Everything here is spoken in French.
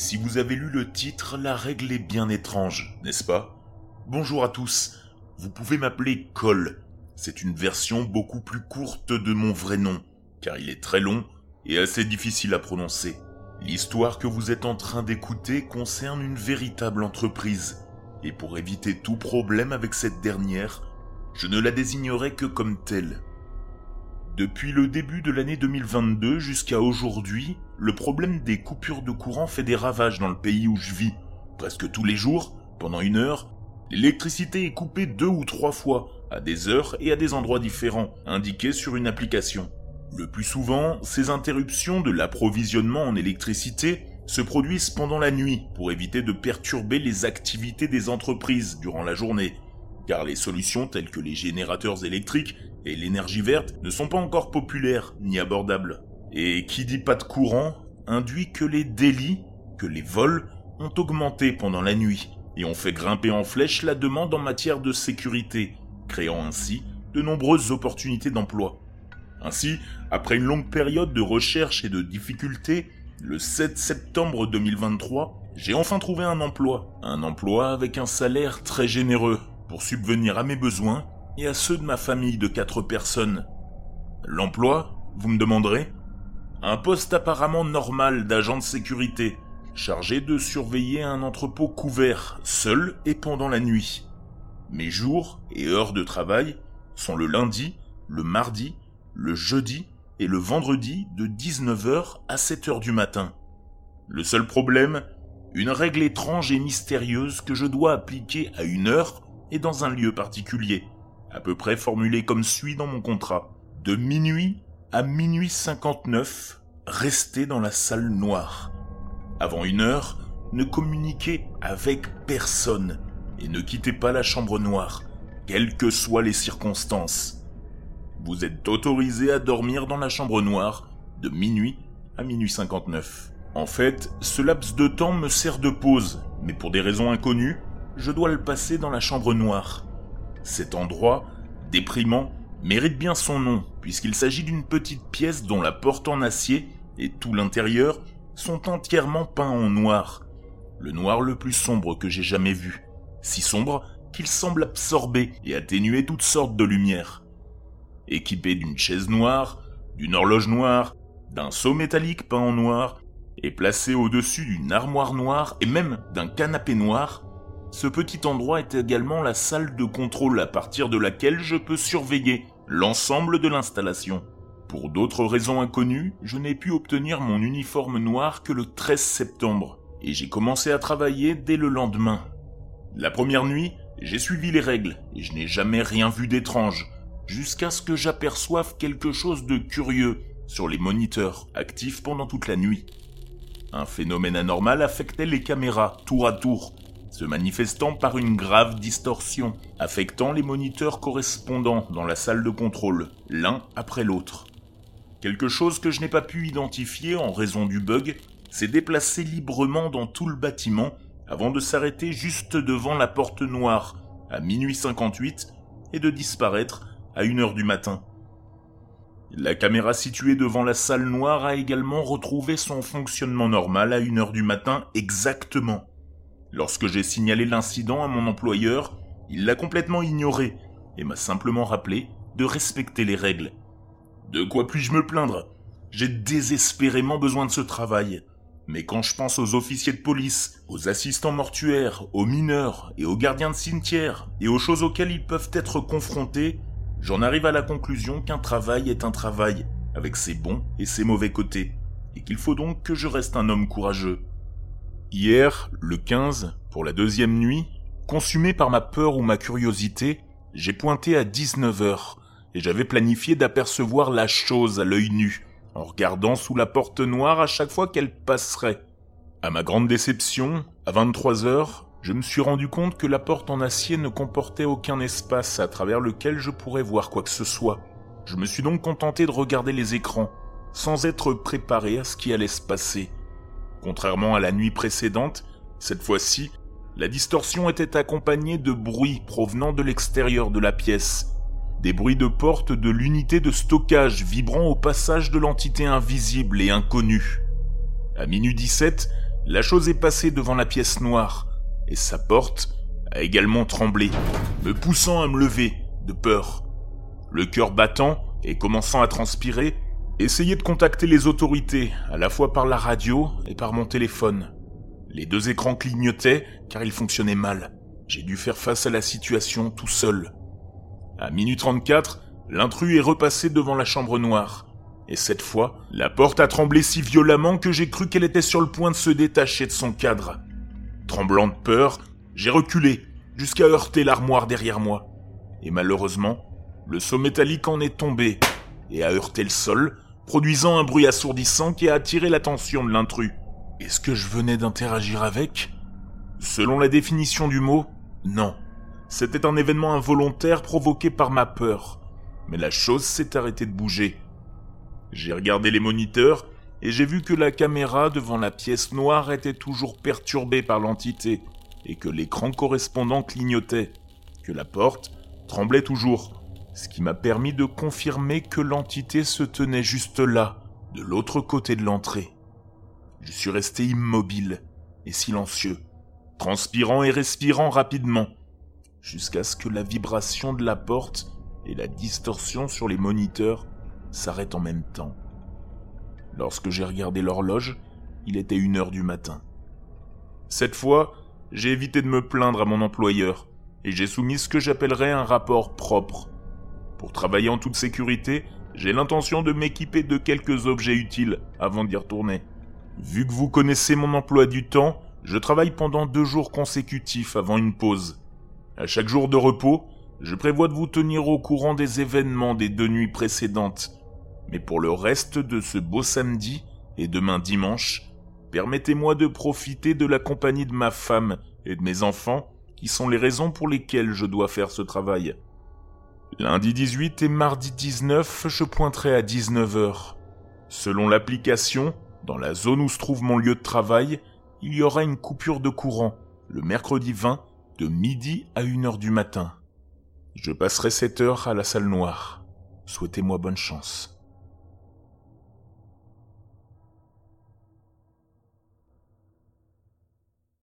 Si vous avez lu le titre, la règle est bien étrange, n'est-ce pas? Bonjour à tous, vous pouvez m'appeler Cole. C'est une version beaucoup plus courte de mon vrai nom, car il est très long et assez difficile à prononcer. L'histoire que vous êtes en train d'écouter concerne une véritable entreprise, et pour éviter tout problème avec cette dernière, je ne la désignerai que comme telle. Depuis le début de l'année 2022 jusqu'à aujourd'hui, le problème des coupures de courant fait des ravages dans le pays où je vis. Presque tous les jours, pendant une heure, l'électricité est coupée deux ou trois fois, à des heures et à des endroits différents, indiqués sur une application. Le plus souvent, ces interruptions de l'approvisionnement en électricité se produisent pendant la nuit pour éviter de perturber les activités des entreprises durant la journée, car les solutions telles que les générateurs électriques et l'énergie verte ne sont pas encore populaires ni abordables. Et qui dit pas de courant induit que les délits, que les vols ont augmenté pendant la nuit et ont fait grimper en flèche la demande en matière de sécurité, créant ainsi de nombreuses opportunités d'emploi. Ainsi, après une longue période de recherche et de difficultés, le 7 septembre 2023, j'ai enfin trouvé un emploi. Un emploi avec un salaire très généreux pour subvenir à mes besoins et à ceux de ma famille de quatre personnes. L'emploi, vous me demanderez? Un poste apparemment normal d'agent de sécurité, chargé de surveiller un entrepôt couvert, seul et pendant la nuit. Mes jours et heures de travail sont le lundi, le mardi, le jeudi et le vendredi de 19h à 7h du matin. Le seul problème, une règle étrange et mystérieuse que je dois appliquer à une heure et dans un lieu particulier à peu près formulé comme suit dans mon contrat. De minuit à minuit 59, restez dans la salle noire. Avant une heure, ne communiquez avec personne et ne quittez pas la chambre noire, quelles que soient les circonstances. Vous êtes autorisé à dormir dans la chambre noire de minuit à minuit 59. En fait, ce laps de temps me sert de pause, mais pour des raisons inconnues, je dois le passer dans la chambre noire. Cet endroit, déprimant, mérite bien son nom, puisqu'il s'agit d'une petite pièce dont la porte en acier et tout l'intérieur sont entièrement peints en noir. Le noir le plus sombre que j'ai jamais vu. Si sombre qu'il semble absorber et atténuer toutes sortes de lumières. Équipé d'une chaise noire, d'une horloge noire, d'un seau métallique peint en noir, et placé au-dessus d'une armoire noire et même d'un canapé noir, ce petit endroit est également la salle de contrôle à partir de laquelle je peux surveiller l'ensemble de l'installation. Pour d'autres raisons inconnues, je n'ai pu obtenir mon uniforme noir que le 13 septembre, et j'ai commencé à travailler dès le lendemain. La première nuit, j'ai suivi les règles, et je n'ai jamais rien vu d'étrange, jusqu'à ce que j'aperçoive quelque chose de curieux sur les moniteurs actifs pendant toute la nuit. Un phénomène anormal affectait les caméras tour à tour, se manifestant par une grave distorsion, affectant les moniteurs correspondants dans la salle de contrôle, l'un après l'autre. Quelque chose que je n'ai pas pu identifier en raison du bug s'est déplacé librement dans tout le bâtiment avant de s'arrêter juste devant la porte noire à minuit 58 et de disparaître à 1h du matin. La caméra située devant la salle noire a également retrouvé son fonctionnement normal à 1h du matin exactement. Lorsque j'ai signalé l'incident à mon employeur, il l'a complètement ignoré et m'a simplement rappelé de respecter les règles. De quoi puis-je me plaindre? J'ai désespérément besoin de ce travail. Mais quand je pense aux officiers de police, aux assistants mortuaires, aux mineurs et aux gardiens de cimetière et aux choses auxquelles ils peuvent être confrontés, j'en arrive à la conclusion qu'un travail est un travail, avec ses bons et ses mauvais côtés, et qu'il faut donc que je reste un homme courageux. Hier, le 15, pour la deuxième nuit, consumé par ma peur ou ma curiosité, j'ai pointé à 19h et j'avais planifié d'apercevoir la chose à l'œil nu, en regardant sous la porte noire à chaque fois qu'elle passerait. À ma grande déception, à 23h, je me suis rendu compte que la porte en acier ne comportait aucun espace à travers lequel je pourrais voir quoi que ce soit. Je me suis donc contenté de regarder les écrans, sans être préparé à ce qui allait se passer. Contrairement à la nuit précédente, cette fois-ci, la distorsion était accompagnée de bruits provenant de l'extérieur de la pièce. Des bruits de porte de l'unité de stockage vibrant au passage de l'entité invisible et inconnue. À minuit 17, la chose est passée devant la pièce noire, et sa porte a également tremblé, me poussant à me lever, de peur. Le cœur battant et commençant à transpirer, essayez de contacter les autorités, à la fois par la radio et par mon téléphone. Les deux écrans clignotaient car ils fonctionnaient mal. J'ai dû faire face à la situation tout seul. À minuit 34, l'intrus est repassé devant la chambre noire. Et cette fois, la porte a tremblé si violemment que j'ai cru qu'elle était sur le point de se détacher de son cadre. Tremblant de peur, j'ai reculé jusqu'à heurter l'armoire derrière moi. Et malheureusement, le saut métallique en est tombé et a heurté le sol, produisant un bruit assourdissant qui a attiré l'attention de l'intrus. Est-ce que je venais d'interagir avec? Selon la définition du mot, non. C'était un événement involontaire provoqué par ma peur. Mais la chose s'est arrêtée de bouger. J'ai regardé les moniteurs et j'ai vu que la caméra devant la pièce noire était toujours perturbée par l'entité et que l'écran correspondant clignotait, que la porte tremblait toujours, ce qui m'a permis de confirmer que l'entité se tenait juste là, de l'autre côté de l'entrée. Je suis resté immobile et silencieux, transpirant et respirant rapidement, jusqu'à ce que la vibration de la porte et la distorsion sur les moniteurs s'arrêtent en même temps. Lorsque j'ai regardé l'horloge, il était une heure du matin. Cette fois, j'ai évité de me plaindre à mon employeur et j'ai soumis ce que j'appellerais un rapport propre. Pour travailler en toute sécurité, j'ai l'intention de m'équiper de quelques objets utiles avant d'y retourner. Vu que vous connaissez mon emploi du temps, je travaille pendant deux jours consécutifs avant une pause. À chaque jour de repos, je prévois de vous tenir au courant des événements des deux nuits précédentes. Mais pour le reste de ce beau samedi et demain dimanche, permettez-moi de profiter de la compagnie de ma femme et de mes enfants, qui sont les raisons pour lesquelles je dois faire ce travail. Lundi 18 et mardi 19, je pointerai à 19h. Selon l'application, dans la zone où se trouve mon lieu de travail, il y aura une coupure de courant le mercredi 20 de midi à 1h du matin. Je passerai cette heure à la salle noire. Souhaitez-moi bonne chance.